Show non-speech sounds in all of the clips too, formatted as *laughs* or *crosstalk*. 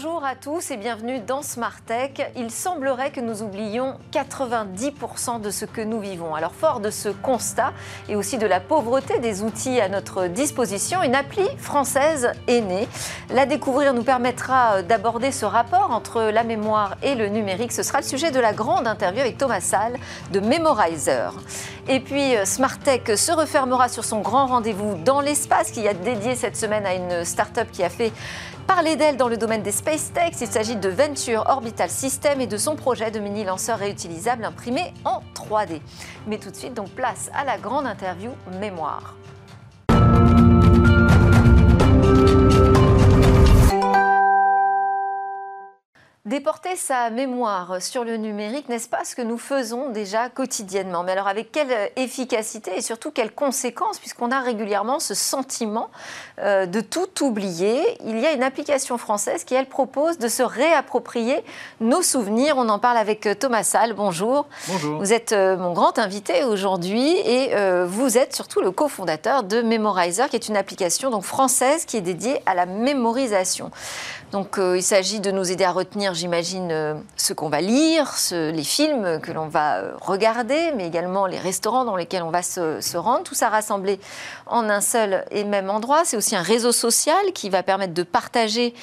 Bonjour à tous et bienvenue dans Smart Tech. Il semblerait que nous oublions 90% de ce que nous vivons. Alors fort de ce constat et aussi de la pauvreté des outils à notre disposition, une appli française est née. La découvrir nous permettra d'aborder ce rapport entre la mémoire et le numérique. Ce sera le sujet de la grande interview avec Thomas Salle de Memorizer. Et puis Smart Tech se refermera sur son grand rendez-vous dans l'espace qui a dédié cette semaine à une start-up qui a fait parler d'elle dans le domaine des space. Il s'agit de Venture Orbital System et de son projet de mini-lanceur réutilisable imprimé en 3D. Mais tout de suite, donc place à la grande interview Mémoire. Déporter sa mémoire sur le numérique, n'est-ce pas ce que nous faisons déjà quotidiennement? Mais alors avec quelle efficacité et surtout quelles conséquences, puisqu'on a régulièrement ce sentiment euh, de tout oublier? Il y a une application française qui, elle, propose de se réapproprier nos souvenirs. On en parle avec euh, Thomas Salle. Bonjour. Bonjour. Vous êtes euh, mon grand invité aujourd'hui et vous êtes surtout le cofondateur de Memorizer, qui est une application donc, française qui est dédiée à la mémorisation. Donc il s'agit de nous aider à retenir j'imagine, euh, ce qu'on va lire, les films que l'on va euh, regarder, mais également les restaurants dans lesquels on va se, rendre. Tout ça rassemblé en un seul et même endroit. C'est aussi un réseau social qui va permettre de partager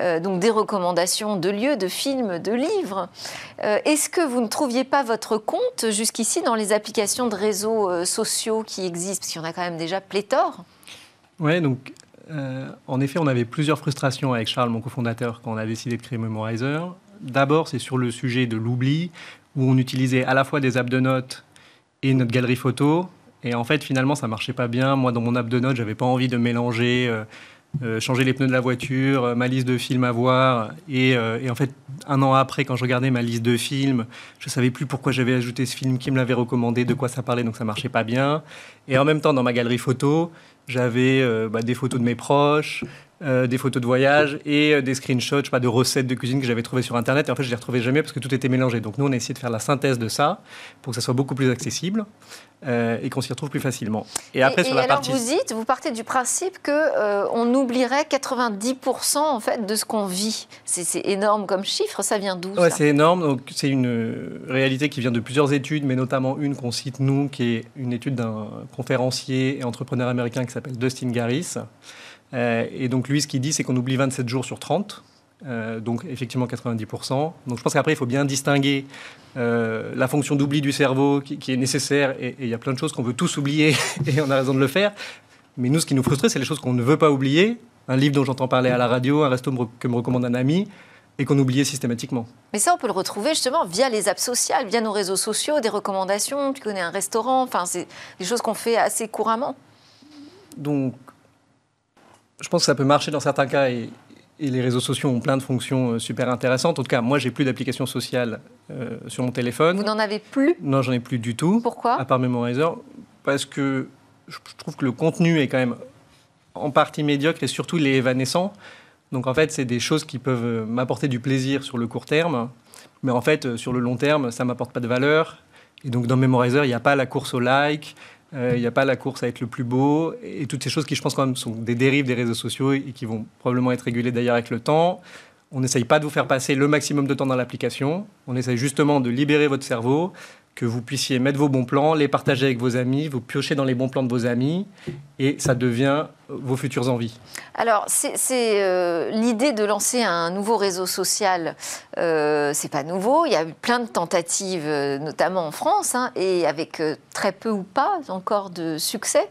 euh, donc des recommandations de lieux, de films, de livres. Est-ce que vous ne trouviez pas votre compte jusqu'ici dans les applications de réseaux sociaux qui existent? Parce qu'il y en a quand même déjà pléthore. Oui, donc euh, en effet, on avait plusieurs frustrations avec Charles, mon cofondateur, quand on a décidé de créer Memorizer. D'abord, c'est sur le sujet de l'oubli, où on utilisait à la fois des apps de notes et notre galerie photo. Et en fait, finalement, ça marchait pas bien. Moi, dans mon app de notes, j'avais pas envie de mélanger, euh, euh, changer les pneus de la voiture, ma liste de films à voir. Et, et, en fait, un an après, quand je regardais ma liste de films, je savais plus pourquoi j'avais ajouté ce film, qui me l'avait recommandé, de quoi ça parlait, donc ça marchait pas bien. Et en même temps, dans ma galerie photo, j'avais euh, bah, des photos de mes proches, euh, des photos de voyage et euh, des screenshots pas, de recettes de cuisine que j'avais trouvées sur Internet. Et en fait, je les retrouvais jamais parce que tout était mélangé. Donc nous, on a essayé de faire la synthèse de ça pour que ça soit beaucoup plus accessible et qu'on s'y retrouve plus facilement. Et après, sur la alors vous dites, vous partez du principe que on oublierait 90% en fait de ce qu'on vit. C'est énorme comme chiffre. Ça vient d'où ouais, c'est énorme. Donc c'est une réalité qui vient de plusieurs études, mais notamment une qu'on cite nous, qui est une étude d'un conférencier et entrepreneur américain qui s'appelle Dustin Garris. Euh, et donc lui, ce qu'il dit, c'est qu'on oublie 27 jours sur 30. Euh, donc effectivement 90%. Donc je pense qu'après, il faut bien distinguer euh, la fonction d'oubli du cerveau qui, est nécessaire, et il y a plein de choses qu'on veut tous oublier, *laughs* et on a raison de le faire. Mais nous, ce qui nous frustre, c'est les choses qu'on ne veut pas oublier. Un livre dont j'entends parler à la radio, un resto que me recommande un ami, et qu'on oubliait systématiquement. Mais ça, on peut le retrouver justement via les apps sociales, via nos réseaux sociaux, des recommandations. Tu connais un restaurant, enfin, c'est des choses qu'on fait assez couramment. Donc, je pense que ça peut marcher dans certains cas et, les réseaux sociaux ont plein de fonctions euh, super intéressantes. En tout cas, moi, j'ai plus d'applications sociales euh, sur mon téléphone. Vous n'en avez plus? Non, j'en ai plus du tout. Pourquoi? À part Memorizer. Parce que je trouve que le contenu est quand même en partie médiocre et surtout il est évanescent. Donc en fait, c'est des choses qui peuvent euh, m'apporter du plaisir sur le court terme, mais en fait, sur le long terme, ça m'apporte pas de valeur. Et donc dans Memorizer, il n'y a pas la course au like, euh, il n'y a pas la course à être le plus beau, et toutes ces choses qui, je pense, quand même, sont des dérives des réseaux sociaux et qui vont probablement être régulées d'ailleurs avec le temps. On n'essaye pas de vous faire passer le maximum de temps dans l'application. On essaye justement de libérer votre cerveau que vous puissiez mettre vos bons plans, les partager avec vos amis, vous piocher dans les bons plans de vos amis, et ça devient vos futures envies. Alors, c'est euh, l'idée de lancer un nouveau réseau social, euh, c'est pas nouveau. Il y a eu plein de tentatives, euh, notamment en France, hein, et avec euh, très peu ou pas encore de succès.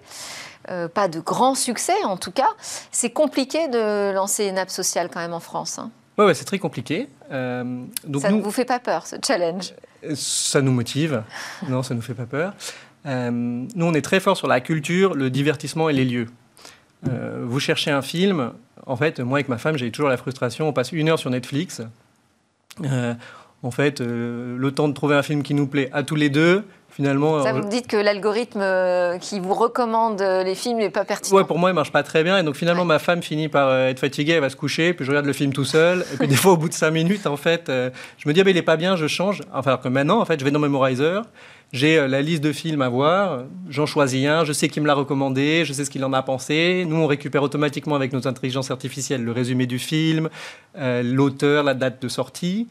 pas de grand succès en tout cas. C'est compliqué de lancer une app sociale quand même en France. Hein. Oui, ouais, c'est très compliqué. Donc ça ne vous fait pas peur, ce challenge ça nous motive. *laughs* Non, ça ne nous fait pas peur. Euh, nous, on est très fort sur la culture, le divertissement et les lieux. Euh, vous cherchez un film, en fait, moi avec ma femme, j'ai toujours la frustration, on passe une heure sur Netflix, euh, En fait, le temps de trouver un film qui nous plaît à tous les deux, finalement. Ça, vous me dites que l'algorithme euh, qui vous recommande euh, les films n'est pas pertinent. Ouais, pour moi, il marche pas très bien. Et donc, finalement, ma femme finit par euh, être fatiguée, elle va se coucher, puis je regarde le film tout seul. Et puis, *laughs* des fois, au bout de cinq minutes, en fait, je me dis, ah, il est pas bien, je change. Enfin, alors que maintenant, en fait, je vais dans Memorizer, j'ai la liste de films à voir, j'en choisis un, je sais qui me l'a recommandé, je sais ce qu'il en a pensé. Nous, on récupère automatiquement avec nos intelligences artificielles le résumé du film, l'auteur, la date de sortie.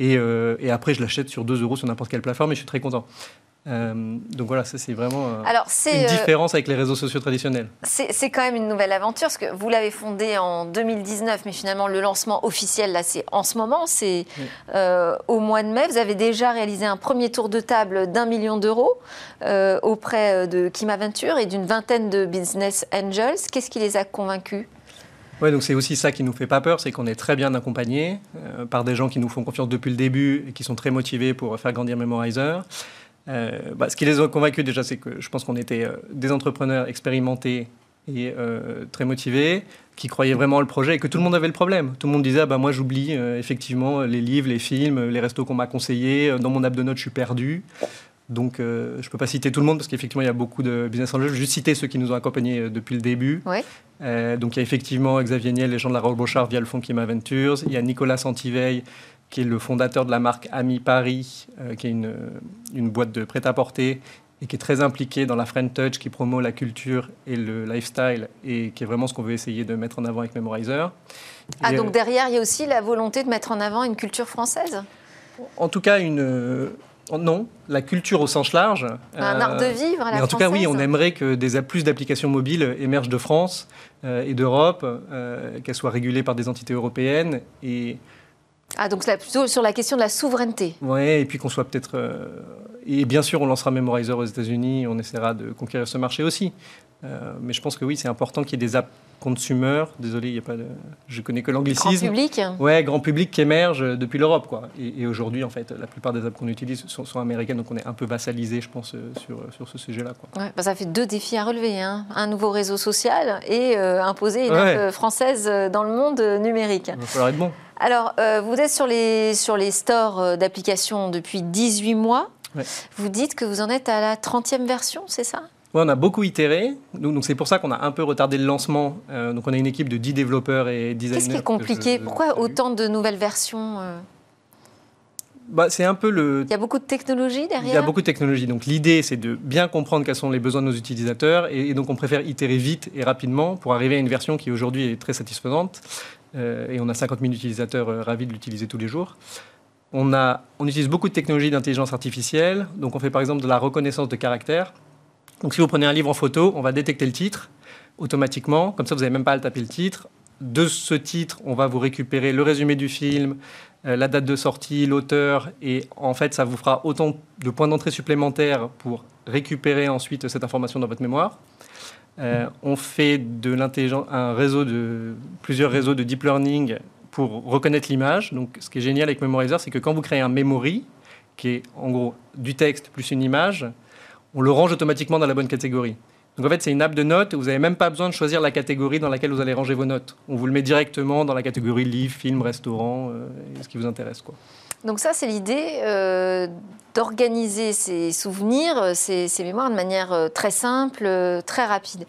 Et, et, après, je l'achète sur 2 euros sur n'importe quelle plateforme et je suis très content. Euh, donc voilà, ça c'est vraiment euh, Alors, une euh, différence avec les réseaux sociaux traditionnels. C'est quand même une nouvelle aventure, parce que vous l'avez fondé en 2019, mais finalement le lancement officiel, là c'est en ce moment, c'est au mois de mai. Vous avez déjà réalisé un premier tour de table d'un million d'euros auprès de Kim Aventure et d'une vingtaine de business angels. Qu'est-ce qui les a convaincus? Oui, donc c'est aussi ça qui nous fait pas peur, c'est qu'on est très bien accompagné par des gens qui nous font confiance depuis le début et qui sont très motivés pour faire grandir Memorizer. Euh, bah, ce qui les a convaincus déjà, c'est que je pense qu'on était euh, des entrepreneurs expérimentés et euh, très motivés, qui croyaient vraiment le projet et que tout le monde avait le problème. Tout le monde disait ah bah, moi j'oublie effectivement les livres, les films, les restos qu'on m'a conseillés. Dans mon app de notes, je suis perdu. Donc, je ne peux pas citer tout le monde parce qu'effectivement, il y a beaucoup de business angels. Je vais juste citer ceux qui nous ont accompagnés depuis le début. donc, il y a effectivement Xavier Niel, les gens de la Rolle Brochard via le fonds Kim Ventures. Il y a Nicolas Santiveil, qui est le fondateur de la marque Ami Paris, euh, qui est une, une boîte de prêt-à-porter et qui est très impliqué dans la Friend Touch, qui promeut la culture et le lifestyle, et qui est vraiment ce qu'on veut essayer de mettre en avant avec Memorizer. Ah, donc derrière, il y a aussi la volonté de mettre en avant une culture française? En tout cas, une... Euh, non, la culture au sens large. Un art de vivre à la mais En tout cas, oui, on aimerait que des, plus d'applications mobiles émergent de France et d'Europe, qu'elles soient régulées par des entités européennes. Et ah, donc c'est plutôt sur la question de la souveraineté. Oui, et puis qu'on soit peut-être. Euh, et bien sûr, on lancera Memorizer aux États-Unis, on essaiera de conquérir ce marché aussi. Euh, mais je pense que oui, c'est important qu'il y ait des apps consumer. Désolé, il y a pas de. Je connais que l'anglicisme. Grand public. Ouais, grand public qui émerge depuis l'Europe, quoi. Et, aujourd'hui, en fait, la plupart des apps qu'on utilise sont, américaines, donc on est un peu vassalisé, je pense, euh, sur, sur ce sujet-là, quoi. Ouais, bah, ça fait deux défis à relever, hein. un nouveau réseau social et imposer une app française dans le monde numérique. Il va falloir être bon. Alors, euh, vous êtes sur les, sur les stores euh, d'applications depuis 18 mois. Vous dites que vous en êtes à la 30e version, c'est ça? Oui, on a beaucoup itéré. Donc, c'est pour ça qu'on a un peu retardé le lancement. Euh, donc, on a une équipe de 10 développeurs et designers. Qu'est-ce qui est compliqué? Pourquoi autant de nouvelles versions bah, c'est un peu le. Il y a beaucoup de technologie derrière? Il y a beaucoup de technologie. Donc l'idée, c'est de bien comprendre quels sont les besoins de nos utilisateurs, et, donc on préfère itérer vite et rapidement pour arriver à une version qui aujourd'hui est très satisfaisante. Euh, et on a 50 000 utilisateurs euh, ravis de l'utiliser tous les jours. On, utilise beaucoup de technologies d'intelligence artificielle. Donc on fait par exemple de la reconnaissance de caractères. Donc si vous prenez un livre en photo, on va détecter le titre automatiquement. Comme ça, vous n'avez même pas à le taper le titre. De ce titre, on va vous récupérer le résumé du film, euh, la date de sortie, l'auteur, et en fait, ça vous fera autant de points d'entrée supplémentaires pour récupérer ensuite cette information dans votre mémoire. Euh, on fait de l'intelligence un réseau de plusieurs réseaux de deep learning pour reconnaître l'image. Donc, ce qui est génial avec Memorizer, c'est que quand vous créez un memory, qui est en gros du texte plus une image, on le range automatiquement dans la bonne catégorie. Donc en fait, c'est une app de notes. Vous n'avez même pas besoin de choisir la catégorie dans laquelle vous allez ranger vos notes. On vous le met directement dans la catégorie livre, film, restaurant, euh, ce qui vous intéresse. Quoi. Donc ça, c'est l'idée euh, d'organiser ces souvenirs, ces, mémoires de manière euh, très simple, très rapide.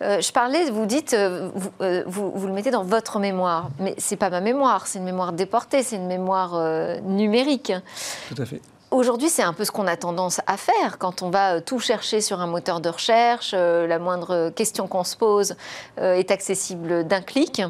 je parlais, vous dites, vous, vous, vous, le mettez dans votre mémoire, mais c'est pas ma mémoire, c'est une mémoire déportée, c'est une mémoire numérique. Tout à fait. Aujourd'hui, c'est un peu ce qu'on a tendance à faire quand on va euh, tout chercher sur un moteur de recherche. Euh, la moindre question qu'on se pose euh, est accessible d'un clic.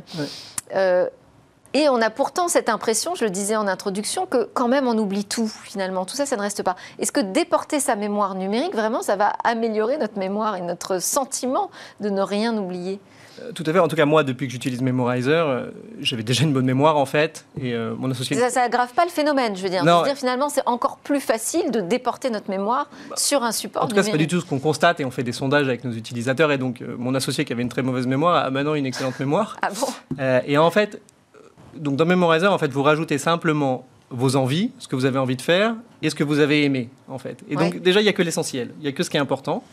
Et on a pourtant cette impression, je le disais en introduction, que quand même on oublie tout finalement. Tout ça, ça ne reste pas. Est-ce que déporter sa mémoire numérique, vraiment, ça va améliorer notre mémoire et notre sentiment de ne rien oublier? Euh, tout à fait. En tout cas, moi, depuis que j'utilise Memorizer, euh, j'avais déjà une bonne mémoire, en fait. Et euh, mon associé. Ça n'aggrave pas le phénomène, je veux dire. Je veux dire, finalement, c'est encore plus facile de déporter notre mémoire bah, sur un support. En tout cas, ce n'est pas du tout ce qu'on constate et on fait des sondages avec nos utilisateurs. Et donc, mon associé qui avait une très mauvaise mémoire a maintenant une excellente mémoire. Ah bon? Et en fait, donc dans Memorizer, en fait, vous rajoutez simplement vos envies, ce que vous avez envie de faire et ce que vous avez aimé, en fait. Et donc, déjà, il n'y a que l'essentiel. Il n'y a que ce qui est important.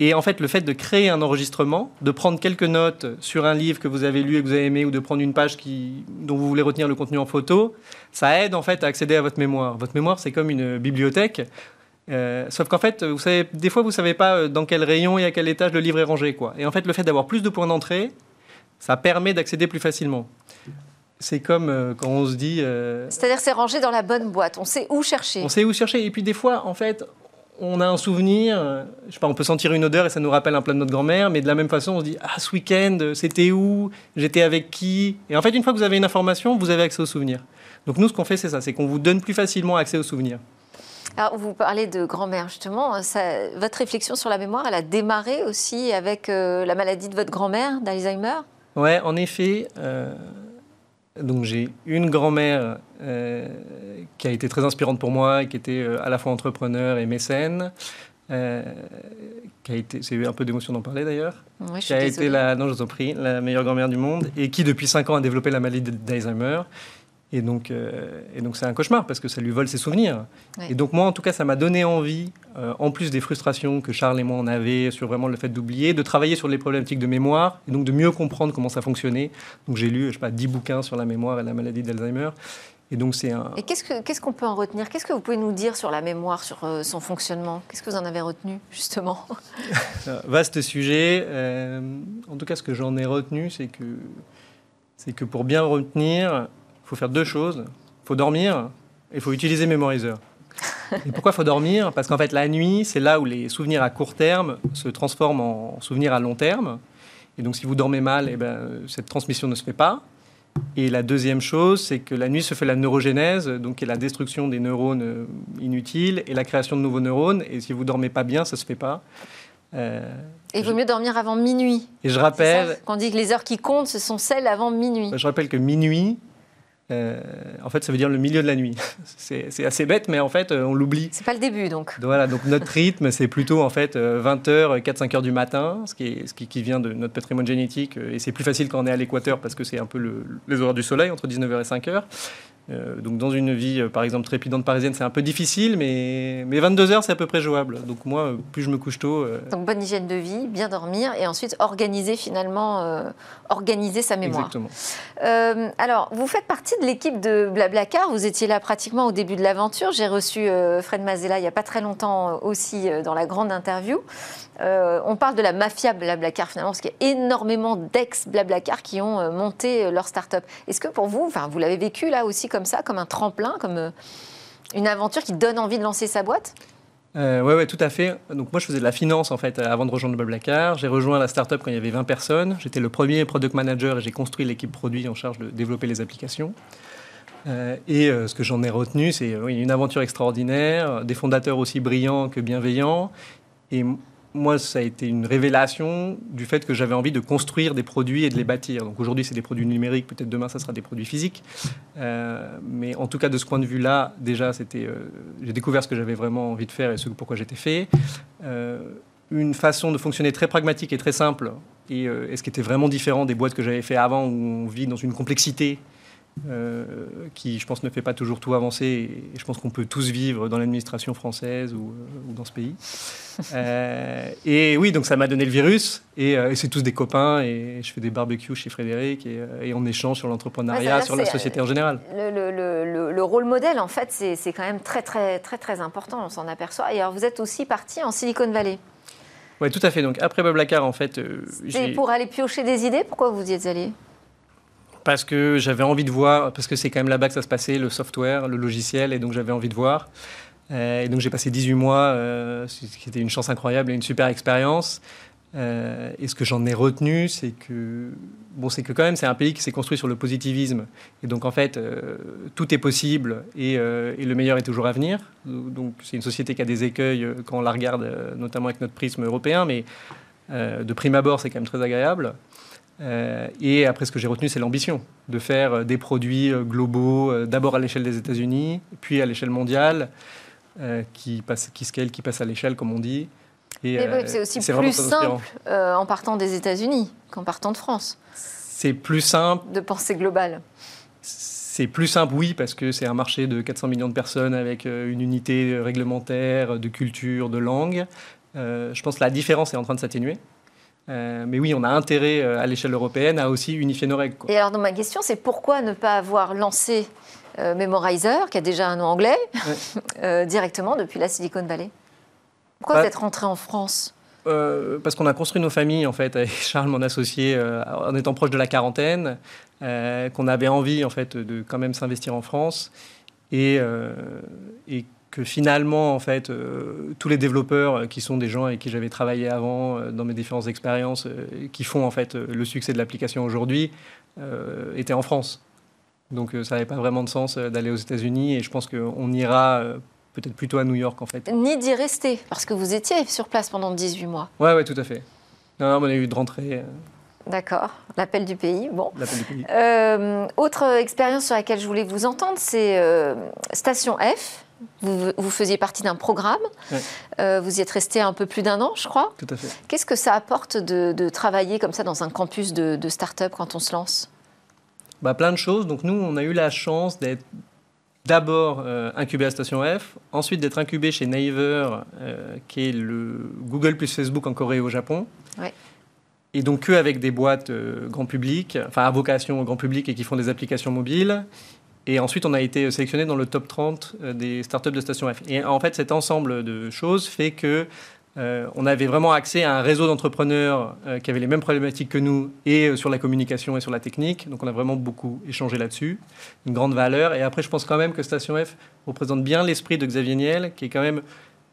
Et en fait, le fait de créer un enregistrement, de prendre quelques notes sur un livre que vous avez lu et que vous avez aimé, ou de prendre une page qui, dont vous voulez retenir le contenu en photo, ça aide en fait à accéder à votre mémoire. Votre mémoire, c'est comme une bibliothèque. Euh, sauf qu'en fait, vous savez, des fois, vous ne savez pas euh, dans quel rayon et à quel étage le livre est rangé. Quoi. Et en fait, le fait d'avoir plus de points d'entrée, ça permet d'accéder plus facilement. C'est comme euh, quand on se dit. C'est-à-dire c'est rangé dans la bonne boîte. On sait où chercher. On sait où chercher. Et puis des fois, en fait, on a un souvenir, je sais pas, on peut sentir une odeur et ça nous rappelle un plat de notre grand-mère, mais de la même façon, on se dit Ah, ce week-end, c'était où? J'étais avec qui? Et en fait, une fois que vous avez une information, vous avez accès au souvenir. Donc nous, ce qu'on fait, c'est ça c'est qu'on vous donne plus facilement accès au souvenir. Alors, vous parlez de grand-mère, justement. votre réflexion sur la mémoire, elle a démarré aussi avec euh, la maladie de votre grand-mère, d'Alzheimer? Oui, en effet. Euh, donc, j'ai une grand-mère euh, qui a été très inspirante pour moi qui était à la fois entrepreneur et mécène. qui a été, c'est un peu d'émotion d'en parler d'ailleurs, qui a été la, non je vous en prie, la meilleure grand-mère du monde et qui depuis 5 ans a développé la maladie d'Alzheimer et donc, euh, et donc c'est un cauchemar parce que ça lui vole ses souvenirs. Et donc moi, en tout cas, ça m'a donné envie, euh, en plus des frustrations que Charles et moi on avait sur vraiment le fait d'oublier, de travailler sur les problématiques de mémoire et donc de mieux comprendre comment ça fonctionnait. Donc j'ai lu, je sais pas, 10 bouquins sur la mémoire et la maladie d'Alzheimer. Et donc c'est un. Et qu'est-ce qu'on peut en retenir? Qu'est-ce que vous pouvez nous dire sur la mémoire, sur euh, son fonctionnement? Qu'est-ce que vous en avez retenu justement? *laughs* Vaste sujet. en tout cas, ce que j'en ai retenu, c'est que c'est que pour bien retenir, faut faire deux choses. Il faut dormir et il faut utiliser Memorizer. Et pourquoi il faut dormir? Parce qu'en fait, la nuit, c'est là où les souvenirs à court terme se transforment en souvenirs à long terme. Et donc, si vous dormez mal, eh ben, cette transmission ne se fait pas. Et la deuxième chose, c'est que la nuit se fait la neurogénèse, donc qui est la destruction des neurones inutiles et la création de nouveaux neurones. Et si vous dormez pas bien, ça se fait pas. Euh, et il vaut mieux dormir avant minuit. Et je rappelle. Quand on dit que les heures qui comptent, ce sont celles avant minuit. Je rappelle que minuit, euh, en fait, ça veut dire le milieu de la nuit. *laughs* c'est assez bête, mais en fait, euh, on l'oublie. C'est pas le début, donc. Voilà, donc notre *laughs* rythme, c'est plutôt en fait 20h, 4-5 h du matin, ce qui, est, ce qui, vient de notre patrimoine génétique. Et c'est plus facile quand on est à l'équateur parce que c'est un peu les horaires du soleil, entre 19h et 5h. Euh, donc dans une vie, euh, par exemple, trépidante parisienne, c'est un peu difficile, mais, mais 22 heures, c'est à peu près jouable. Donc moi, euh, plus je me couche tôt... Donc bonne hygiène de vie, bien dormir, et ensuite organiser finalement, organiser sa mémoire. Exactement. alors, vous faites partie de l'équipe de Blablacar, vous étiez là pratiquement au début de l'aventure. J'ai reçu Fred Mazella il n'y a pas très longtemps aussi dans la grande interview. On parle de la mafia Blablacar finalement, parce qu'il y a énormément d'ex-Blablacar qui ont monté leur start-up. Est-ce que pour vous, vous l'avez vécu là aussi comme ça, comme un tremplin, comme euh, une aventure qui donne envie de lancer sa boîte? Euh, ouais, ouais, tout à fait. Donc moi, je faisais de la finance en fait avant de rejoindre Blablacar. J'ai rejoint la startup quand il y avait 20 personnes. J'étais le premier product manager et j'ai construit l'équipe produit en charge de développer les applications. Euh, et ce que j'en ai retenu, c'est une aventure extraordinaire, des fondateurs aussi brillants que bienveillants. Et moi, ça a été une révélation du fait que j'avais envie de construire des produits et de les bâtir. Donc aujourd'hui, c'est des produits numériques, peut-être demain, ça sera des produits physiques. Euh, mais en tout cas, de ce point de vue-là, déjà, c'était, euh, j'ai découvert ce que j'avais vraiment envie de faire et ce pourquoi j'étais fait. Euh, une façon de fonctionner très pragmatique et très simple, et, ce qui était vraiment différent des boîtes que j'avais fait avant, où on vit dans une complexité qui, je pense, ne fait pas toujours tout avancer. Et je pense qu'on peut tous vivre dans l'administration française ou, euh, dans ce pays. *laughs* Euh, et oui, donc ça m'a donné le virus. Et, c'est tous des copains. Et je fais des barbecues chez Frédéric. Et, on échange sur l'entrepreneuriat, sur la société en général. Le, le, rôle modèle, en fait, c'est quand même très, très, très, très important. On s'en aperçoit. Et alors, vous êtes aussi parti en Silicon Valley. Oui, tout à fait. Donc après Blablacar, en fait, c'est pour aller piocher des idées? Pourquoi vous y êtes allé? Parce que j'avais envie de voir, parce que c'est quand même là-bas que ça se passait, le software, le logiciel, et donc j'avais envie de voir. Euh, et donc j'ai passé 18 mois, euh, ce qui était une chance incroyable et une super expérience. Euh, et ce que j'en ai retenu, c'est que bon, c'est que quand même c'est un pays qui s'est construit sur le positivisme. Et donc en fait, tout est possible et, et, le meilleur est toujours à venir. Donc c'est une société qui a des écueils quand on la regarde, notamment avec notre prisme européen, mais de prime abord, c'est quand même très agréable. Euh, et après, ce que j'ai retenu, c'est l'ambition de faire euh, des produits euh, globaux, d'abord à l'échelle des États-Unis, puis à l'échelle mondiale, qui, passe, qui scale, qui passe à l'échelle, comme on dit. Et, c'est aussi plus simple en partant des États-Unis qu'en partant de France. C'est plus simple. De penser global. C'est plus simple, oui, parce que c'est un marché de 400 millions de personnes avec une unité réglementaire, de culture, de langue. je pense que la différence est en train de s'atténuer. Mais oui, on a intérêt à l'échelle européenne à aussi unifier nos règles. Et alors, dans ma question, c'est pourquoi ne pas avoir lancé Memorizer, qui a déjà un nom anglais, *laughs* directement depuis la Silicon Valley? Pourquoi bah, vous êtes rentré en France? Euh, parce qu'on a construit nos familles en fait avec Charles, mon associé, euh, en étant proche de la quarantaine, euh, qu'on avait envie en fait de quand même s'investir en France. Et, et, que finalement en fait tous les développeurs qui sont des gens avec qui j'avais travaillé avant dans mes différentes expériences, qui font en fait le succès de l'application aujourd'hui, étaient en France. Donc ça n'avait pas vraiment de sens d'aller aux États-Unis et je pense qu'on ira peut-être plutôt à New York en fait. Ni d'y rester, parce que vous étiez sur place pendant 18 mois. Ouais, ouais, tout à fait. Non, on a eu de rentrer. Euh. D'accord, l'appel du pays. Bon. Du pays. Euh, autre expérience sur laquelle je voulais vous entendre, c'est euh, Station F. Vous, vous, faisiez partie d'un programme. vous y êtes resté un peu plus d'un an, je crois. Tout à fait. Qu'est-ce que ça apporte de, travailler comme ça dans un campus de, de start-up quand on se lance? Bah, Plein de choses. Donc nous, on a eu la chance d'être d'abord euh, incubé à Station F, ensuite d'être incubé chez Naver, euh, qui est le Google plus Facebook en Corée et au Japon. Et donc que avec des boîtes euh, grand public, enfin à vocation grand public et qui font des applications mobiles. Et ensuite, on a été sélectionné dans le top 30 des startups de Station F. Et en fait, cet ensemble de choses fait que euh, on avait vraiment accès à un réseau d'entrepreneurs euh, qui avaient les mêmes problématiques que nous et euh, sur la communication et sur la technique. Donc on a vraiment beaucoup échangé là-dessus. Une grande valeur. Et après, je pense quand même que Station F représente bien l'esprit de Xavier Niel, qui est quand même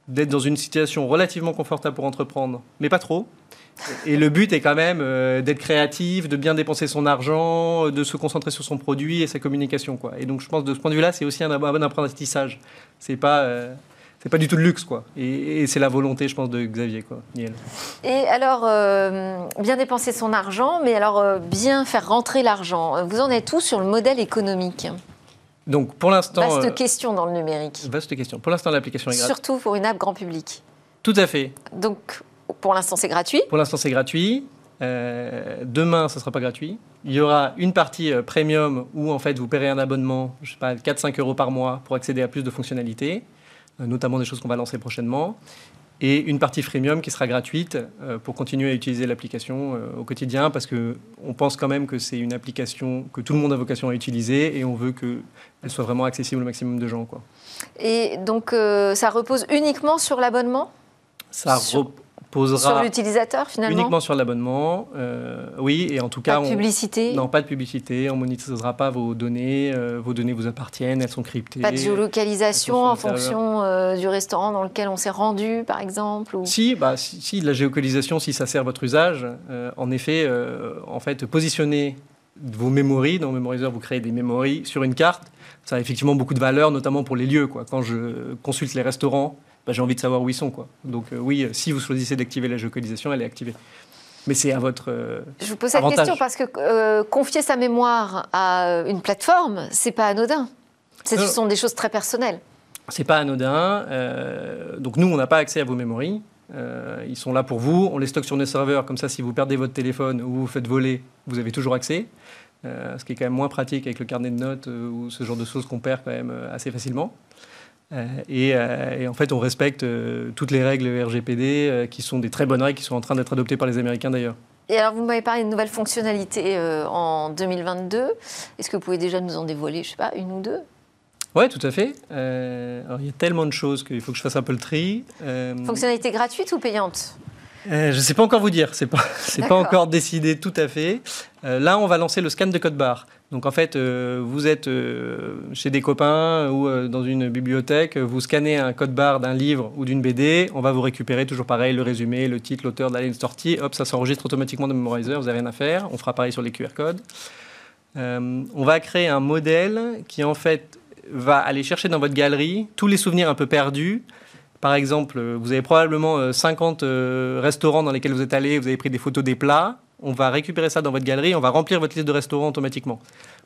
d'être dans une situation relativement confortable pour entreprendre, mais pas trop. Et le but est quand même d'être créatif, de bien dépenser son argent, de se concentrer sur son produit et sa communication. Quoi. Et donc je pense de ce point de vue-là, c'est aussi un, bon apprentissage. C'est pas c'est pas du tout de luxe, quoi. Et, c'est la volonté, je pense, de Xavier, quoi, Et alors, euh, bien dépenser son argent, mais alors euh, bien faire rentrer l'argent. Vous en êtes où sur le modèle économique? Donc, pour l'instant. Vaste euh, question dans le numérique. Vaste question. Pour l'instant, l'application est gratuite. Surtout pour une app grand public. Tout à fait. Donc, pour l'instant, c'est gratuit Pour l'instant, c'est gratuit. demain, ce ne sera pas gratuit. Il y aura une partie premium où en fait vous paierez un abonnement, je sais pas, 4-5 euros par mois pour accéder à plus de fonctionnalités. Euh, notamment des choses qu'on va lancer prochainement, et une partie freemium qui sera gratuite euh, pour continuer à utiliser l'application euh, au quotidien, parce qu'on pense quand même que c'est une application que tout le monde a vocation à utiliser, et on veut qu'elle soit vraiment accessible au maximum de gens. Quoi. Et donc ça repose uniquement sur l'abonnement? Ça sur l'utilisateur finalement Uniquement sur l'abonnement, euh, oui, et en tout cas... Pas de publicité Non, pas de publicité, on ne monétisera pas vos données, euh, vos données vous appartiennent, elles sont cryptées. Pas de géolocalisation en fonction euh, du restaurant dans lequel on s'est rendu, par exemple si, bah, si, si, la géolocalisation, si ça sert votre usage, en effet, en fait, positionner vos mémories, dans Memorizer, vous créez des mémories sur une carte, ça a effectivement beaucoup de valeur, notamment pour les lieux. Quoi. Quand je consulte les restaurants, bah, j'ai envie de savoir où ils sont. Quoi. Donc euh, oui, euh, si vous choisissez d'activer la géolocalisation, elle est activée. Mais c'est à votre. Euh, Je vous pose cette question parce que confier sa mémoire à une plateforme, c'est pas anodin. Ce sont des choses très personnelles. C'est pas anodin. donc nous, on n'a pas accès à vos mémoires. ils sont là pour vous. On les stocke sur nos serveurs. Comme ça, si vous perdez votre téléphone ou vous vous faites voler, vous avez toujours accès. ce qui est quand même moins pratique avec le carnet de notes ou ce genre de choses qu'on perd quand même assez facilement. Euh, euh, et, en fait, on respecte euh, toutes les règles RGPD, qui sont des très bonnes règles, qui sont en train d'être adoptées par les Américains d'ailleurs. Et alors, vous m'avez parlé de nouvelles fonctionnalités en 2022. Est-ce que vous pouvez déjà nous en dévoiler, je sais pas, une ou deux? Oui, tout à fait. alors, il y a tellement de choses qu'il faut que je fasse un peu le tri. Fonctionnalité gratuite ou payante je ne sais pas encore vous dire, c'est pas, *laughs* c'est pas encore décidé tout à fait. là, on va lancer le scan de code barre. Donc en fait, euh, vous êtes euh, chez des copains ou euh, dans une bibliothèque, vous scannez un code barre d'un livre ou d'une BD, on va vous récupérer toujours pareil le résumé, le titre, l'auteur de la ligne sortie, hop, ça s'enregistre automatiquement dans Memorizer, vous n'avez rien à faire, on fera pareil sur les QR codes. on va créer un modèle qui en fait va aller chercher dans votre galerie tous les souvenirs un peu perdus. Par exemple, vous avez probablement 50 restaurants dans lesquels vous êtes allé, vous avez pris des photos des plats on va récupérer ça dans votre galerie, on va remplir votre liste de restaurants automatiquement.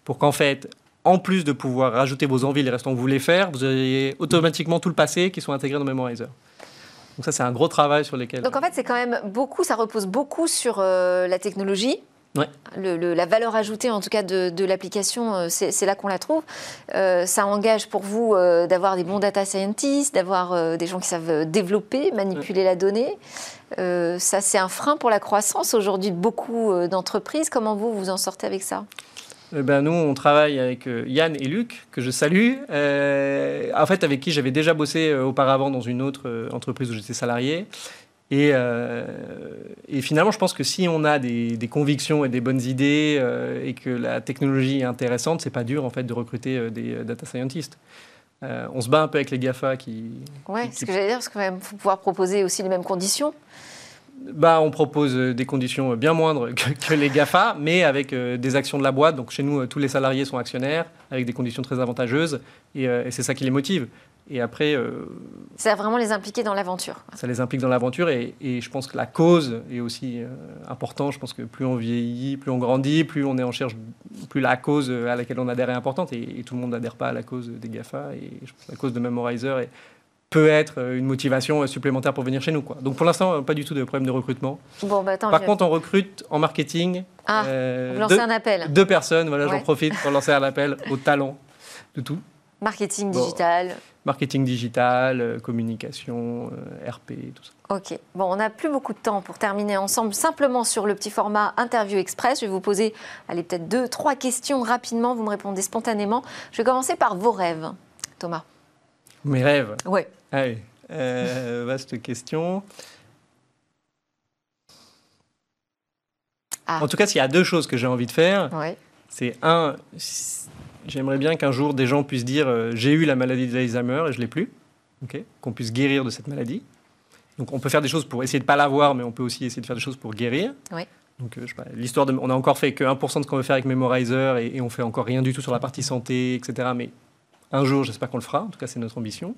Pour qu'en fait, en plus de pouvoir rajouter vos envies, les restaurants que vous voulez faire, vous ayez automatiquement tout le passé qui sont intégrés dans Memorizer. Donc ça, c'est un gros travail sur lequel... Donc en fait, c'est quand même beaucoup, ça repose beaucoup sur euh, la technologie. La valeur ajoutée, en tout cas, de, l'application, euh, c'est là qu'on la trouve. Euh, ça engage pour vous euh, d'avoir des bons data scientists, d'avoir des gens qui savent développer, manipuler la donnée. ça, c'est un frein pour la croissance aujourd'hui de beaucoup d'entreprises. Comment vous, vous en sortez avec ça? Eh ben, nous, on travaille avec Yann et Luc, que je salue, en fait, avec qui j'avais déjà bossé auparavant dans une autre entreprise où j'étais salarié. Euh, et, finalement, je pense que si on a des, convictions et des bonnes idées euh, et que la technologie est intéressante, c'est pas dur en fait de recruter euh, des data scientists. on se bat un peu avec les GAFA qui. Oui, ce que j'allais dire, parce qu'il faut pouvoir proposer aussi les mêmes conditions. Bah, on propose des conditions bien moindres *laughs* que, les GAFA, mais avec des actions de la boîte. Donc chez nous, tous les salariés sont actionnaires, avec des conditions très avantageuses, et c'est ça qui les motive. Et après. Euh, ça va vraiment les impliquer dans l'aventure. Ça les implique dans l'aventure et, je pense que la cause est aussi euh, importante. Je pense que plus on vieillit, plus on grandit, plus on est en cherche, plus la cause à laquelle on adhère est importante et, tout le monde n'adhère pas à la cause des GAFA. Et je pense que la cause de Memorizer peut être une motivation supplémentaire pour venir chez nous. Quoi. Donc pour l'instant, pas du tout de problème de recrutement. Bon, bah, Par contre, on recrute en marketing. Ah, euh, vous deux, un appel. Deux personnes, voilà, j'en profite pour lancer un appel au talent de tout. Marketing digital. Marketing digital, euh, communication, euh, RP, tout ça. Ok. Bon, on n'a plus beaucoup de temps pour terminer ensemble. Simplement sur le petit format interview express, je vais vous poser, allez, peut-être deux, trois questions rapidement. Vous me répondez spontanément. Je vais commencer par vos rêves, Thomas. Mes rêves? Oui. Allez, euh, *laughs* vaste question. Ah. En tout cas, s'il y a deux choses que j'ai envie de faire, c'est un, J'aimerais bien qu'un jour des gens puissent dire euh, j'ai eu la maladie d'Alzheimer et je l'ai plus, qu'on puisse guérir de cette maladie. Donc on peut faire des choses pour essayer de ne pas l'avoir, mais on peut aussi essayer de faire des choses pour guérir. Donc euh, l'histoire de, on a encore fait que 1% de ce qu'on veut faire avec Memorizer et, et, on fait encore rien du tout sur la partie santé, etc. Mais un jour, j'espère qu'on le fera. En tout cas, c'est notre ambition.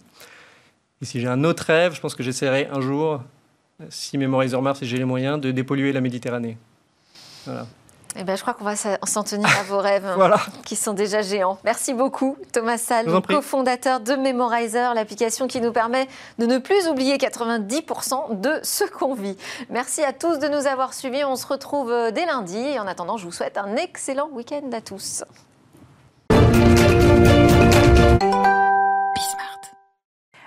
Et si j'ai un autre rêve, je pense que j'essaierai un jour, si Memorizer marche et j'ai les moyens, de dépolluer la Méditerranée. Voilà. Eh ben, je crois qu'on va s'en tenir à vos rêves, *laughs* qui sont déjà géants. Merci beaucoup, Thomas Salle, cofondateur de Memorizer, l'application qui nous permet de ne plus oublier 90% de ce qu'on vit. Merci à tous de nous avoir suivis. On se retrouve euh, dès lundi. En attendant, je vous souhaite un excellent week-end à tous.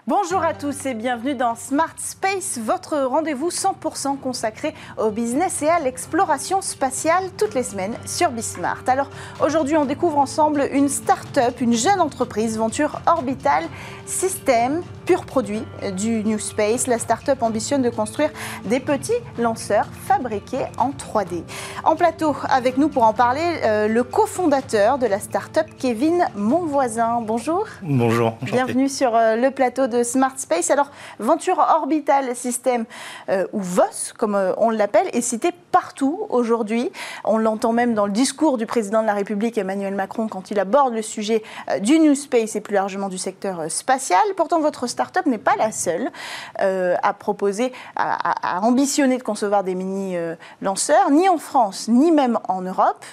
Bonjour à tous et bienvenue dans Smart Space, votre rendez-vous 100% consacré au business et à l'exploration spatiale toutes les semaines sur Bismart. Alors aujourd'hui, on découvre ensemble une start-up, une jeune entreprise, Venture Orbital System, pur produit du New Space. La start-up ambitionne de construire des petits lanceurs fabriqués en 3D. En plateau avec nous pour en parler, euh, le cofondateur de la start-up, Kevin Monvoisin. Bonjour. Bonjour. Bienvenue sur euh, le plateau de Smart Space. Alors, Venture Orbital System, euh, ou VOS, comme on l'appelle, est cité partout aujourd'hui. On l'entend même dans le discours du président de la République, Emmanuel Macron, quand il aborde le sujet du New Space et plus largement du secteur spatial. Pourtant, votre start-up n'est pas la seule à proposer, à, ambitionner de concevoir des mini-lanceurs, ni en France, ni même en Europe.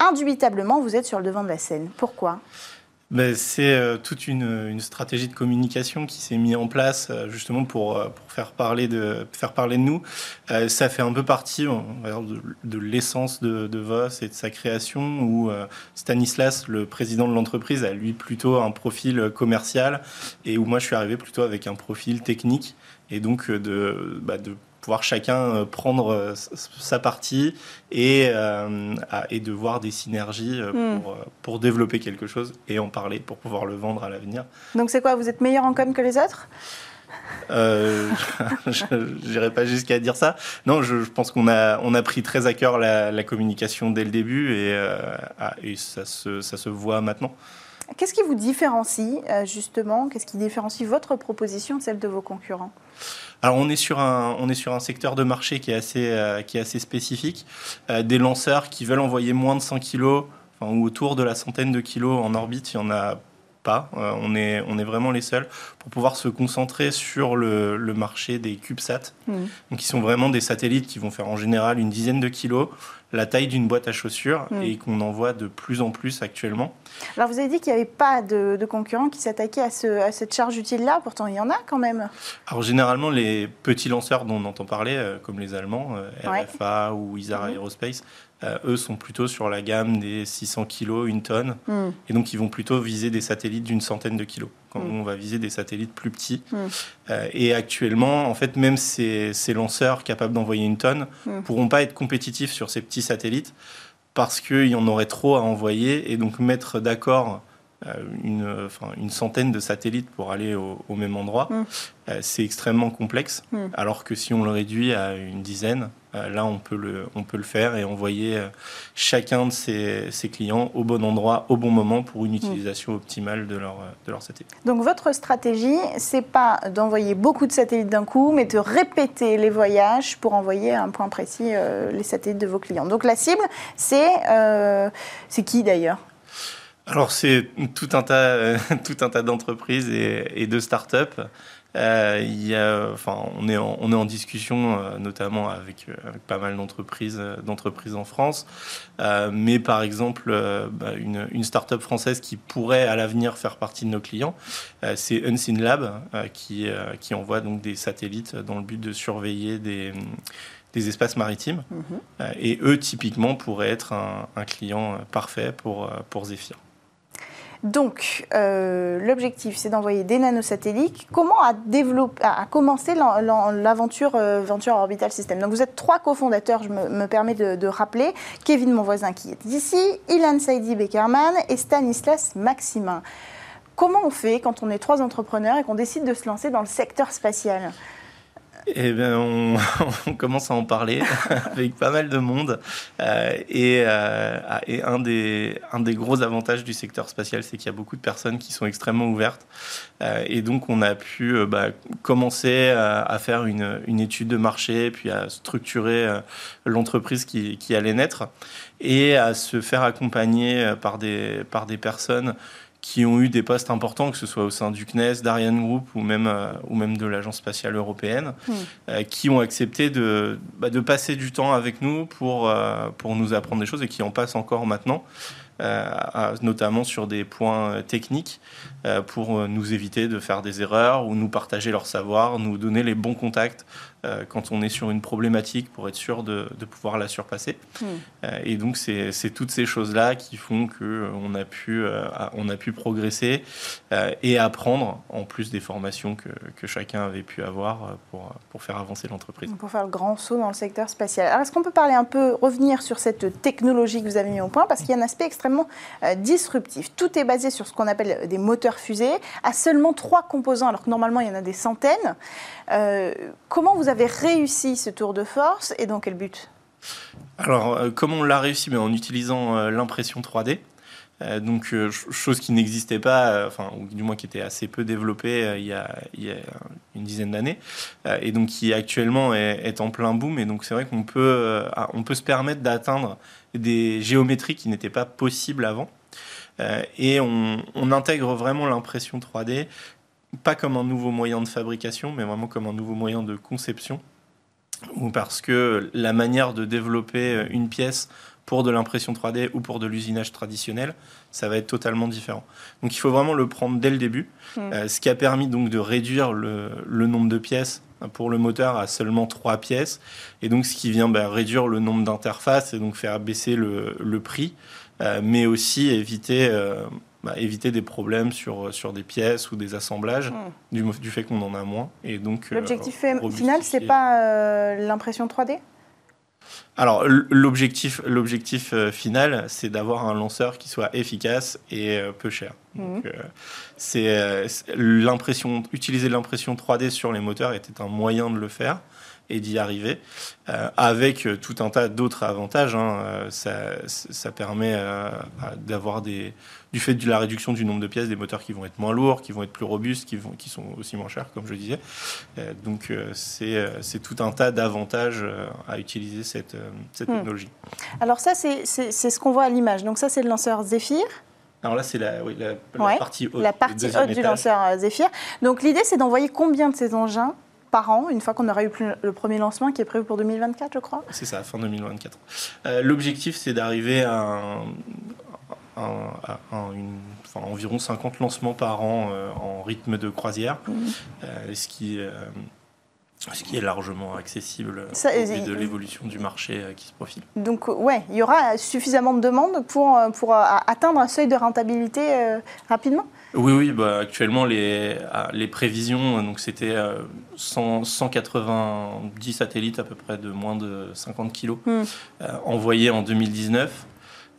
Indubitablement, vous êtes sur le devant de la scène. Pourquoi? Ben, c'est euh, toute une, stratégie de communication qui s'est mise en place euh, justement pour, euh, pour, faire, parler de, faire parler de nous. ça fait un peu partie de, l'essence de, de, Voss et de sa création où Stanislas, le président de l'entreprise, a lui plutôt un profil commercial et où moi je suis arrivé plutôt avec un profil technique et donc de, bah, de pouvoir chacun euh, prendre euh, sa partie et, euh, et de voir des synergies hmm. pour, pour, développer quelque chose et en parler pour pouvoir le vendre à l'avenir. Donc c'est quoi Vous êtes meilleur en com que les autres? Euh, *laughs* je n'irai pas jusqu'à dire ça. Non, je, pense qu'on a, on a pris très à cœur la, communication dès le début et, et ça, se, ça, se, voit maintenant. Qu'est-ce qui vous différencie justement Qu'est-ce qui différencie votre proposition de celle de vos concurrents? Alors on est sur un, on est sur un secteur de marché qui est assez, euh, qui est assez spécifique. Euh, des lanceurs qui veulent envoyer moins de 100 kilos, enfin, ou autour de la centaine de kilos en orbite, il y en a pas. Euh, on, est, on est vraiment les seuls pour pouvoir se concentrer sur le, le marché des CubeSat. Mmh. Donc, qui sont vraiment des satellites qui vont faire en général une dizaine de kilos, la taille d'une boîte à chaussures mmh. et qu'on envoie de plus en plus actuellement. Alors, vous avez dit qu'il n'y avait pas de, de concurrents qui s'attaquaient à, ce, à, cette charge utile-là. Pourtant, il y en a quand même. Alors, généralement, les petits lanceurs dont on entend parler, euh, comme les Allemands, euh, RFA ou Isar mmh. Aerospace, eux sont plutôt sur la gamme des 600 kg, une tonne. Hmm. Et donc, ils vont plutôt viser des satellites d'une centaine de kilos. Quand Mm. nous, on va viser des satellites plus petits. Mm. Euh, et actuellement, en fait, même ces, ces lanceurs capables d'envoyer une tonne Mm. pourront pas être compétitifs sur ces petits satellites parce qu'il y en aurait trop à envoyer. Et donc, mettre d'accord euh, une, enfin, une centaine de satellites pour aller au, au même endroit, euh, c'est extrêmement complexe. Alors que si on le réduit à une dizaine, euh, là, on peut, le, on peut le faire et envoyer euh, chacun de ses, ses clients au bon endroit, au bon moment pour une utilisation optimale de leur, euh, de leur satellite. Donc votre stratégie, c'est pas d'envoyer beaucoup de satellites d'un coup, mais de répéter les voyages pour envoyer à un point précis euh, les satellites de vos clients. Donc la cible, c'est euh, qui d'ailleurs? Alors c'est tout un tas, euh, *laughs* tout un tas d'entreprises et, et de startups. Euh, il y a, enfin, on est en, on est en discussion, euh, notamment avec, euh, avec pas mal d'entreprises, d'entreprises en France. Euh, mais par exemple, bah, une, une startup française qui pourrait à l'avenir faire partie de nos clients, c'est Unseen Lab, qui, qui envoie donc des satellites dans le but de surveiller des, des espaces maritimes. Mhm. Et eux, typiquement, pourraient être un, un client parfait pour, pour Zephyr. Donc, euh, l'objectif, c'est d'envoyer des nanosatellites. Comment a, commencé l'aventure euh, Orbital System? Donc, vous êtes trois cofondateurs, je me, me permets de, de rappeler. Kevin, mon voisin, qui est ici, Ilan Saidi Beckerman et Stanislas Maximin. Comment on fait quand on est trois entrepreneurs et qu'on décide de se lancer dans le secteur spatial? Eh bien, *laughs* on, commence à en parler *laughs* avec pas mal de monde. Euh, et euh, et un, des, un des gros avantages du secteur spatial, c'est qu'il y a beaucoup de personnes qui sont extrêmement ouvertes. Euh, et donc, on a pu bah, commencer à, faire une, une étude de marché, puis à structurer l'entreprise qui, qui allait naître et à se faire accompagner par des, par des personnes qui ont eu des postes importants, que ce soit au sein du CNES, d'Ariane Group ou même, euh, ou même de l'Agence spatiale européenne, Hmm. euh, qui ont accepté de, bah, de passer du temps avec nous pour, euh, pour nous apprendre des choses et qui en passent encore maintenant, à- notamment sur des points techniques, pour nous éviter de faire des erreurs ou nous partager leur savoir, nous donner les bons contacts euh, quand on est sur une problématique pour être sûr de, de pouvoir la surpasser. Hmm. Euh, et donc, c'est toutes ces choses-là qui font qu'on a, pu, euh, a- on a pu progresser et apprendre, en plus des formations que, que chacun avait pu avoir pour, pour faire avancer l'entreprise. pour faire le grand saut dans le secteur spatial. Alors, est-ce qu'on peut parler un peu, revenir sur cette technologie que vous avez mis au point? Parce qu'il y a un aspect extrêmement disruptif. Tout est basé sur ce qu'on appelle des moteurs fusées, à seulement trois composants, alors que normalement, il y en a des centaines. Euh, comment vous avez réussi ce tour de force et dans quel but? Alors, euh, comment on l'a réussi Mais En utilisant euh, l'impression 3D. Euh, donc, ch- chose qui n'existait pas, enfin, ou du moins qui était assez peu développée il, y a, une dizaine d'années, et donc qui actuellement est, en plein boom. Et donc, c'est vrai qu'on peut, on peut se permettre d'atteindre des géométries qui n'étaient pas possibles avant. Et on intègre vraiment l'impression 3D, pas comme un nouveau moyen de fabrication, mais vraiment comme un nouveau moyen de conception ou parce que la manière de développer une pièce pour de l'impression 3D ou pour de l'usinage traditionnel, ça va être totalement différent. Donc il faut vraiment le prendre dès le début, Mm. euh, ce qui a permis donc de réduire le, le nombre de pièces pour le moteur à seulement trois pièces, et donc ce qui vient bah, réduire le nombre d'interfaces et donc faire baisser le, le prix, euh, mais aussi éviter, euh, bah, éviter des problèmes sur, sur des pièces ou des assemblages Mm. du, du fait qu'on en a moins. Et donc euh, L'objectif final, robustifier. c'est pas euh, l'impression 3D Alors, l'objectif, l'objectif euh, final, c'est d'avoir un lanceur qui soit efficace et euh, peu cher. Donc, euh, c'est euh, c'est- l'impression, utiliser l'impression 3D sur les moteurs était un moyen de le faire et d'y arriver, euh, avec euh, tout un tas d'autres avantages. hein. Euh, ça, ça permet euh, à- d'avoir des, du fait de la réduction du nombre de pièces, des moteurs qui vont être moins lourds, qui vont être plus robustes, qui, vont, qui sont aussi moins chers, comme je disais. Euh, donc, euh, c'est euh, c'est tout un tas d'avantages à utiliser cette, cette Hmm. technologie. Alors ça, c'est ce qu'on voit à l'image. Donc ça, c'est le lanceur Zephyr. Alors là, c'est la, oui, la, la partie haute. la le partie deuxième haute du lanceur Zephyr. Donc l'idée, c'est d'envoyer combien de ces engins par an, une fois qu'on aura eu le premier lancement qui est prévu pour 2024, je crois? C'est ça, fin 2024. Euh, L'objectif, c'est d'arriver à, un- un- à un- une- enfin, environ 50 lancements par an euh, en rythme de croisière, Mhm. Euh, ce qui, euh, ce qui est largement accessible Ça, et- de l'évolution du marché qui se profile. Donc, ouais, il y aura suffisamment de demandes pour, pour atteindre un seuil de rentabilité rapidement? Oui, oui, bah, actuellement, les, ah, les prévisions, donc c'était euh, 100 190 satellites à peu près de moins de 50 kilos Hmm. euh, envoyés en 2019.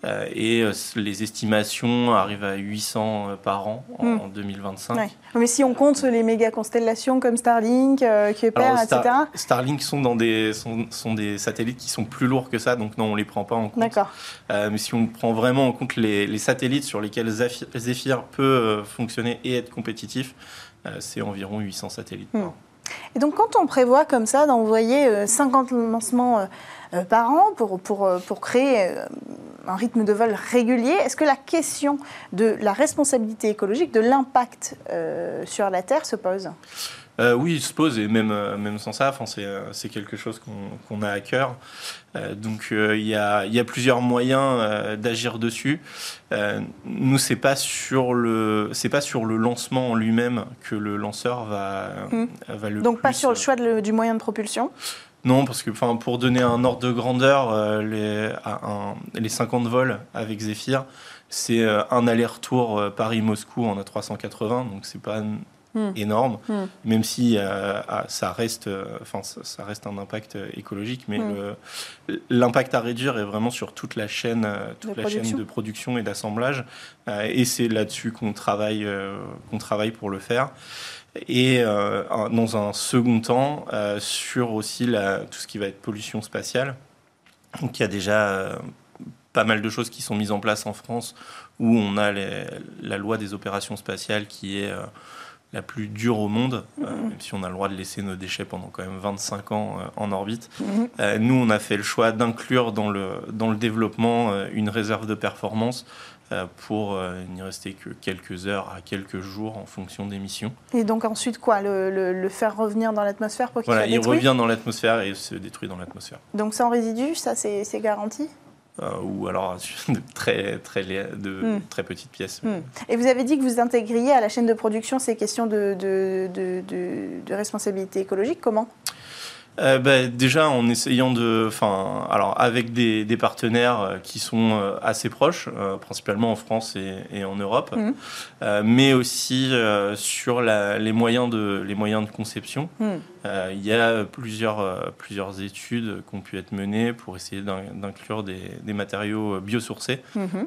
Euh, et euh, les estimations arrivent à 800 par an en, Hmm. en 2025. Ouais. Mais si on compte les méga constellations comme Starlink, euh, Kuiper, Alors, etc. Star- Starlink sont, dans des, sont, sont des satellites qui sont plus lourds que ça, donc non, on les prend pas en compte. D'accord. Euh, mais si on prend vraiment en compte les, les satellites sur lesquels Zephyr, peut euh, fonctionner et être compétitif, euh, c'est environ 800 satellites par Hmm. an. Et donc, quand on prévoit comme ça d'envoyer euh, 50 lancements euh, euh, par an pour, pour, euh, pour créer euh, un rythme de vol régulier, est-ce que la question de la responsabilité écologique, de l'impact euh, sur la Terre se pose? Euh, oui, il se pose, et même, euh, même sans ça, enfin, c'est, c'est quelque chose qu'on, a à cœur. Euh, donc euh, il y, a, il y a plusieurs moyens d'agir dessus. Nous, c'est pas sur le, pas sur le lancement en lui-même que le lanceur va, Hmm. va le Donc, pas sur le choix de du moyen de propulsion? Non, parce que pour donner un ordre de grandeur, euh, les, à un- les 50 vols avec Zephyr, c'est euh, un aller-retour euh, Paris-Moscou en A380, donc c'est pas Hmm. énorme, Hmm. même si ah, ça reste, enfin ça, ça reste un impact écologique, mais Hmm. l'impact à réduire est vraiment sur toute la chaîne, toute De la chaîne production. de production et d'assemblage, et c'est là-dessus qu'on travaille, qu'on travaille pour le faire. Et euh, dans un second temps, euh, sur aussi la, tout ce qui va être pollution spatiale. Donc il y a déjà euh, pas mal de choses qui sont mises en place en France où on a les- la loi des opérations spatiales qui est la plus dure au monde, euh, même si on a le droit de laisser nos déchets pendant quand même 25 ans euh, en orbite. Mhm. Euh, nous, on a fait le choix d'inclure dans le, dans le développement une réserve de performance pour euh, n'y rester que quelques heures à quelques jours en fonction des missions. Et donc, ensuite, quoi le, le- le faire revenir dans l'atmosphère pour qu'il Voilà, soit il détruit revient dans l'atmosphère et se détruit dans l'atmosphère. Donc, sans résidus, ça, c'est garanti Euh, ou alors *laughs* de très, très, de Hmm. très petites pièces. Hmm. Et vous avez dit que vous intégriez à la chaîne de production ces questions de- de- de responsabilité écologique. Comment Euh, bah, déjà en essayant de, enfin, alors avec des, des partenaires euh, qui sont euh, assez proches, euh, principalement en France et, et en Europe, euh, mais aussi sur la- les moyens de, les moyens de conception. Euh, il y a plusieurs, plusieurs études qui ont pu être menées pour essayer d'in- d'inclure des, des matériaux biosourcés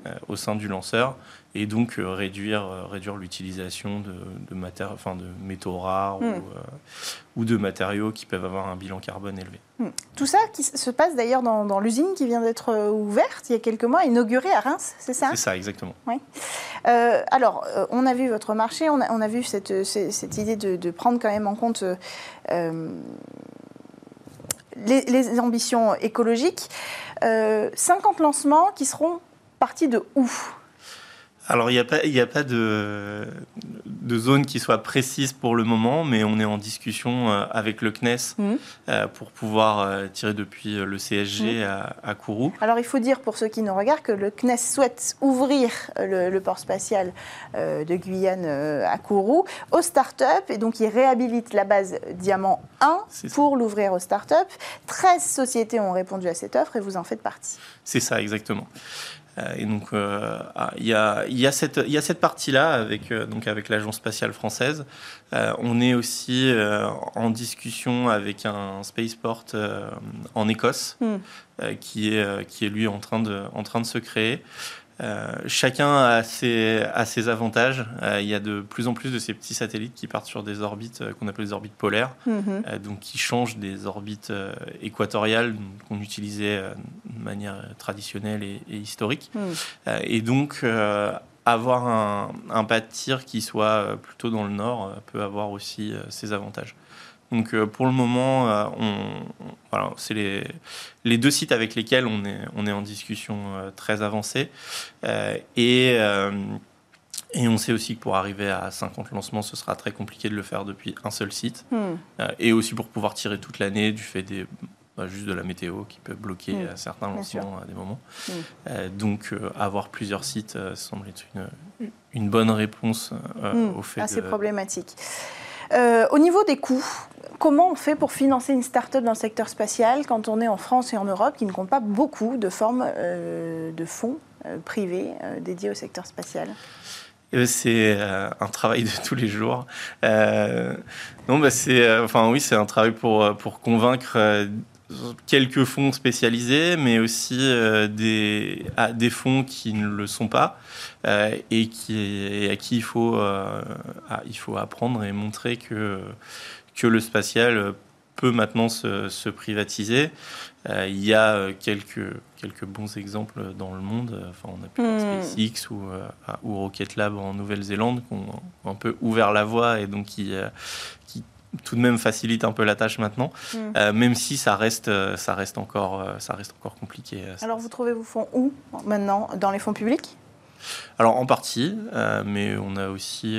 euh, au sein du lanceur et donc euh, réduire, euh, réduire l'utilisation de, de, enfin, de métaux rares Mm. ou, euh, ou de matériaux qui peuvent avoir un bilan carbone élevé. Tout ça qui se passe d'ailleurs dans, dans l'usine qui vient d'être ouverte il y a quelques mois, inaugurée à Reims, c'est ça? C'est ça, exactement. Euh, alors, on a vu votre marché, on a, on a vu cette, ce- cette idée de, de prendre quand même en compte euh, les, les ambitions écologiques. Euh, 50 lancements qui seront partis de où? Alors, il n'y a pas, il y a pas de, de zone qui soit précise pour le moment, mais on est en discussion euh, avec le CNES Mhm. euh, pour pouvoir euh, tirer depuis le CSG Mhm. à, à Kourou. Alors, il faut dire pour ceux qui nous regardent que le CNES souhaite ouvrir le, le port spatial de Guyane à Kourou aux startups et donc il réhabilite la base Diamant 1 C'est ça. pour l'ouvrir aux startups. 13 sociétés ont répondu à cette offre et vous en faites partie. C'est ça, exactement. Euh, et donc, euh, ah, il y, a, il y, a cette, partie-là avec, euh, donc avec l'Agence spatiale française. Euh, on est aussi en discussion avec un spaceport en Écosse Hmm. qui, est, qui est lui en train de, en train de se créer. Euh, chacun a ses, a ses avantages. Euh, il y a de plus en plus de ces petits satellites qui partent sur des orbites euh, qu'on appelle des orbites polaires Mhm. donc qui changent des orbites équatoriales qu'on utilisait de manière traditionnelle et, et historique. Mhm. Et donc, avoir un, un pas de tir qui soit plutôt dans le nord peut avoir aussi ses avantages. Donc, euh, pour le moment, euh, on, on- voilà, c'est les, les deux sites avec lesquels on est, on est en discussion euh, très avancée. Et. et on sait aussi que pour arriver à 50 lancements, ce sera très compliqué de le faire depuis un seul site. Hmm. Euh, et aussi pour pouvoir tirer toute l'année du fait des bah, juste de la météo qui peut bloquer Mm, euh, certains bien sûr. lancements à des moments. Mm. Euh, donc euh, avoir plusieurs sites semble être une, une bonne réponse Hmm. au fait Assez de... problématique. Euh, au niveau des coûts, comment on fait pour financer une start-up dans le secteur spatial quand on est en France et en Europe qui ne compte pas beaucoup de formes de fonds privés dédiés au secteur spatial? C'est un travail de tous les jours. non, bah c'est, enfin oui, c'est un travail pour pour convaincre quelques fonds spécialisés, mais aussi euh, des, des fonds qui ne le sont pas euh, et, qui, à qui il faut, euh, il faut apprendre et montrer que, que le spatial peut maintenant se, se privatiser. il y a quelques, quelques bons exemples dans le monde. Enfin, on a pu hmm. SpaceX ou, ou Rocket Lab en Nouvelle-Zélande qui ont un peu ouvert la voie et donc qui, qui tout de même facilite un peu la tâche maintenant, mm. euh, même si ça reste, euh, ça reste, encore, euh, ça reste encore compliqué. Alors vous trouvez vos fonds où maintenant Dans les fonds publics? Alors en partie, mais on a aussi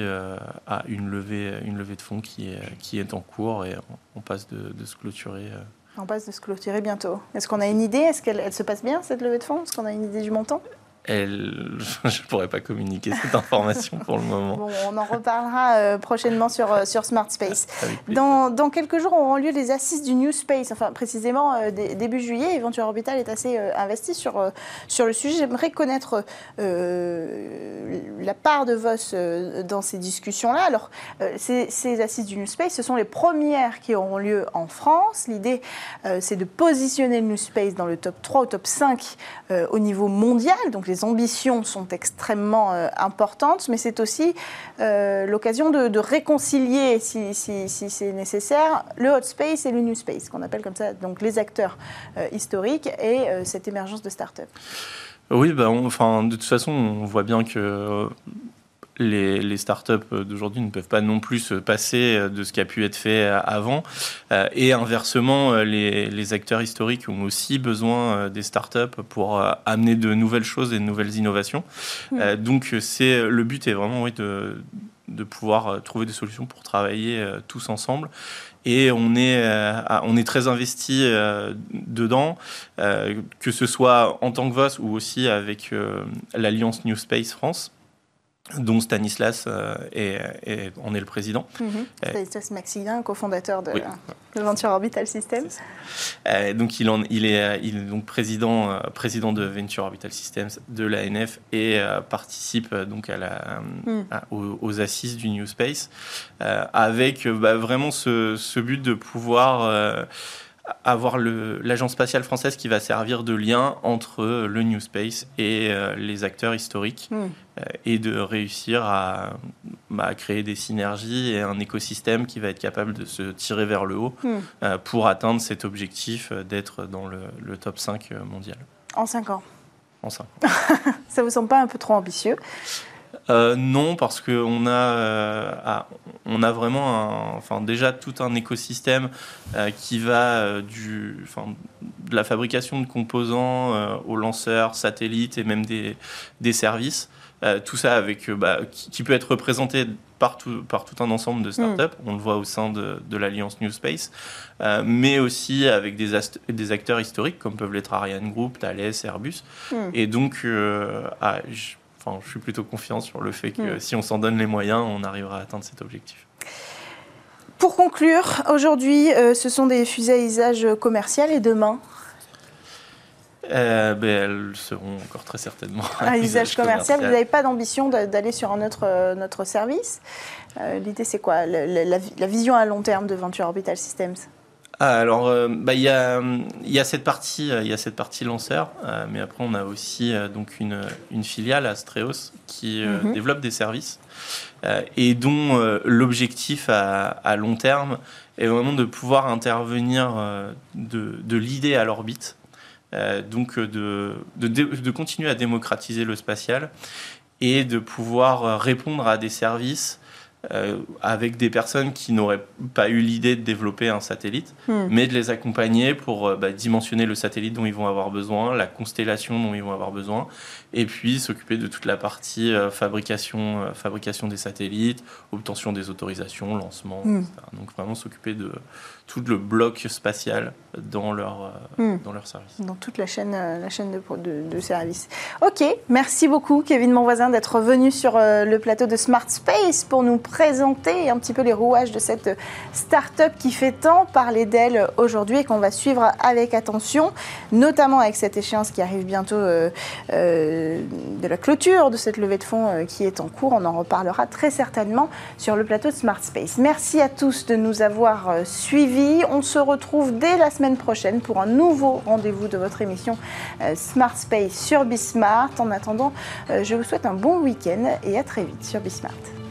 une, levée, une levée de fonds qui est, qui est en cours et on, passe de, de, se clôturer. On passe de se clôturer bientôt. Est-ce qu'on a une idée? Est-ce qu'elle se passe bien cette levée de fonds? Est-ce qu'on a une idée du montant? Elle, *laughs* je ne pourrais pas communiquer cette information pour le moment. Bon, on en reparlera euh, prochainement sur, euh, sur Smart Space. Dans, dans, quelques jours auront lieu les assises du New Space, enfin précisément euh, début juillet. Venture Orbital est assez investi sur, sur le sujet. J'aimerais connaître la part de Voss dans ces discussions-là. Alors, ces, ces, assises du New Space, ce sont les premières qui auront lieu en France. L'idée, c'est de positionner le New Space dans le top 3 ou top 5 au niveau mondial. Donc, les ambitions sont extrêmement euh, importantes, mais c'est aussi euh, l'occasion de, réconcilier, si, c'est nécessaire, le hot space et le new space, qu'on appelle comme ça, donc les acteurs euh, historiques et cette émergence de start-up. Oui, bah enfin, de toute façon, on voit bien que les, les startups d'aujourd'hui ne peuvent pas non plus se passer de ce qui a pu être fait avant. Euh, et inversement, les, les, acteurs historiques ont aussi besoin euh, des startups pour euh, amener de nouvelles choses et de nouvelles innovations. Donc, c'est le but est vraiment oui, de, de pouvoir trouver des solutions pour travailler tous ensemble et on est, on est très investi dedans, que ce soit en tant que VOS ou aussi avec l'Alliance New Space France dont Stanislas euh, est, en est le président. Mhm. Euh, Stanislas Maxilien, cofondateur de, Venture Orbital Systems. Euh, donc il, en, il, est, il est donc président, président de Venture Orbital Systems de l'ANF et participe donc à la, mhm. aux, assises du New Space avec bah, vraiment ce, ce, but de pouvoir avoir l'agence spatiale française qui va servir de lien entre le New Space et euh, les acteurs historiques hmm. euh, et de réussir à, bah, créer des synergies et un écosystème qui va être capable de se tirer vers le haut hmm. euh, pour atteindre cet objectif d'être dans le, le, top 5 mondial. En 5 ans En 5 ans. *laughs* Ça vous semble pas un peu trop ambitieux? Euh, non, parce qu'on a, euh, ah, on a vraiment un, enfin, déjà tout un écosystème euh, qui va du, enfin, de la fabrication de composants aux lanceurs, satellites et même des, des services. tout ça avec, bah, qui, peut être représenté par tout, par tout un ensemble de startups. Mm. On le voit au sein de, de l'Alliance New Space, mais aussi avec des, des, acteurs historiques comme peuvent l'être Ariane Group, Thales, Airbus. Mm. Et donc, ah, enfin, je suis plutôt confiant sur le fait que hmm. si on s'en donne les moyens, on arrivera à atteindre cet objectif. Pour conclure, aujourd'hui, euh, ce sont des fusées à usage commercial et demain euh, ben, elles seront encore très certainement à, usage, commercial. Vous n'avez pas d'ambition d'aller sur un autre, euh, notre service? L'idée, c'est quoi? La, la, vision à long terme de Venture Orbital Systems? Ah, alors, euh, bah, il y, a, y, a, cette partie, euh, il y a cette partie lanceur, euh, mais après on a aussi donc une, une, filiale Astreos qui mhm. développe des services et dont l'objectif à, à, long terme est vraiment de pouvoir intervenir de, de l'idée à l'orbite, donc de, de, de, continuer à démocratiser le spatial et de pouvoir répondre à des services euh, avec des personnes qui n'auraient pas eu l'idée de développer un satellite, hmm. mais de les accompagner pour euh, bah, dimensionner le satellite dont ils vont avoir besoin, la constellation dont ils vont avoir besoin, et puis s'occuper de toute la partie euh, fabrication, fabrication des satellites, obtention des autorisations, lancement, hmm. etc. Donc vraiment s'occuper de, tout le bloc spatial dans leur, Hmm. dans leur service. Dans toute la chaîne, euh, la chaîne de, de, de service. Ok, merci beaucoup Kevin Monvoisin d'être venu sur euh, le plateau de Smart Space pour nous présenter un petit peu les rouages de cette euh, start-up qui fait tant parler d'elle aujourd'hui et qu'on va suivre avec attention, notamment avec cette échéance qui arrive bientôt euh, euh, de la clôture de cette levée de fonds euh, qui est en cours. On en reparlera très certainement sur le plateau de Smart Space. Merci à tous de nous avoir euh, On se retrouve dès la semaine prochaine pour un nouveau rendez-vous de votre émission euh, Smart Space sur Bismart. En attendant, euh, je vous souhaite un bon week-end et à très vite sur Bismart.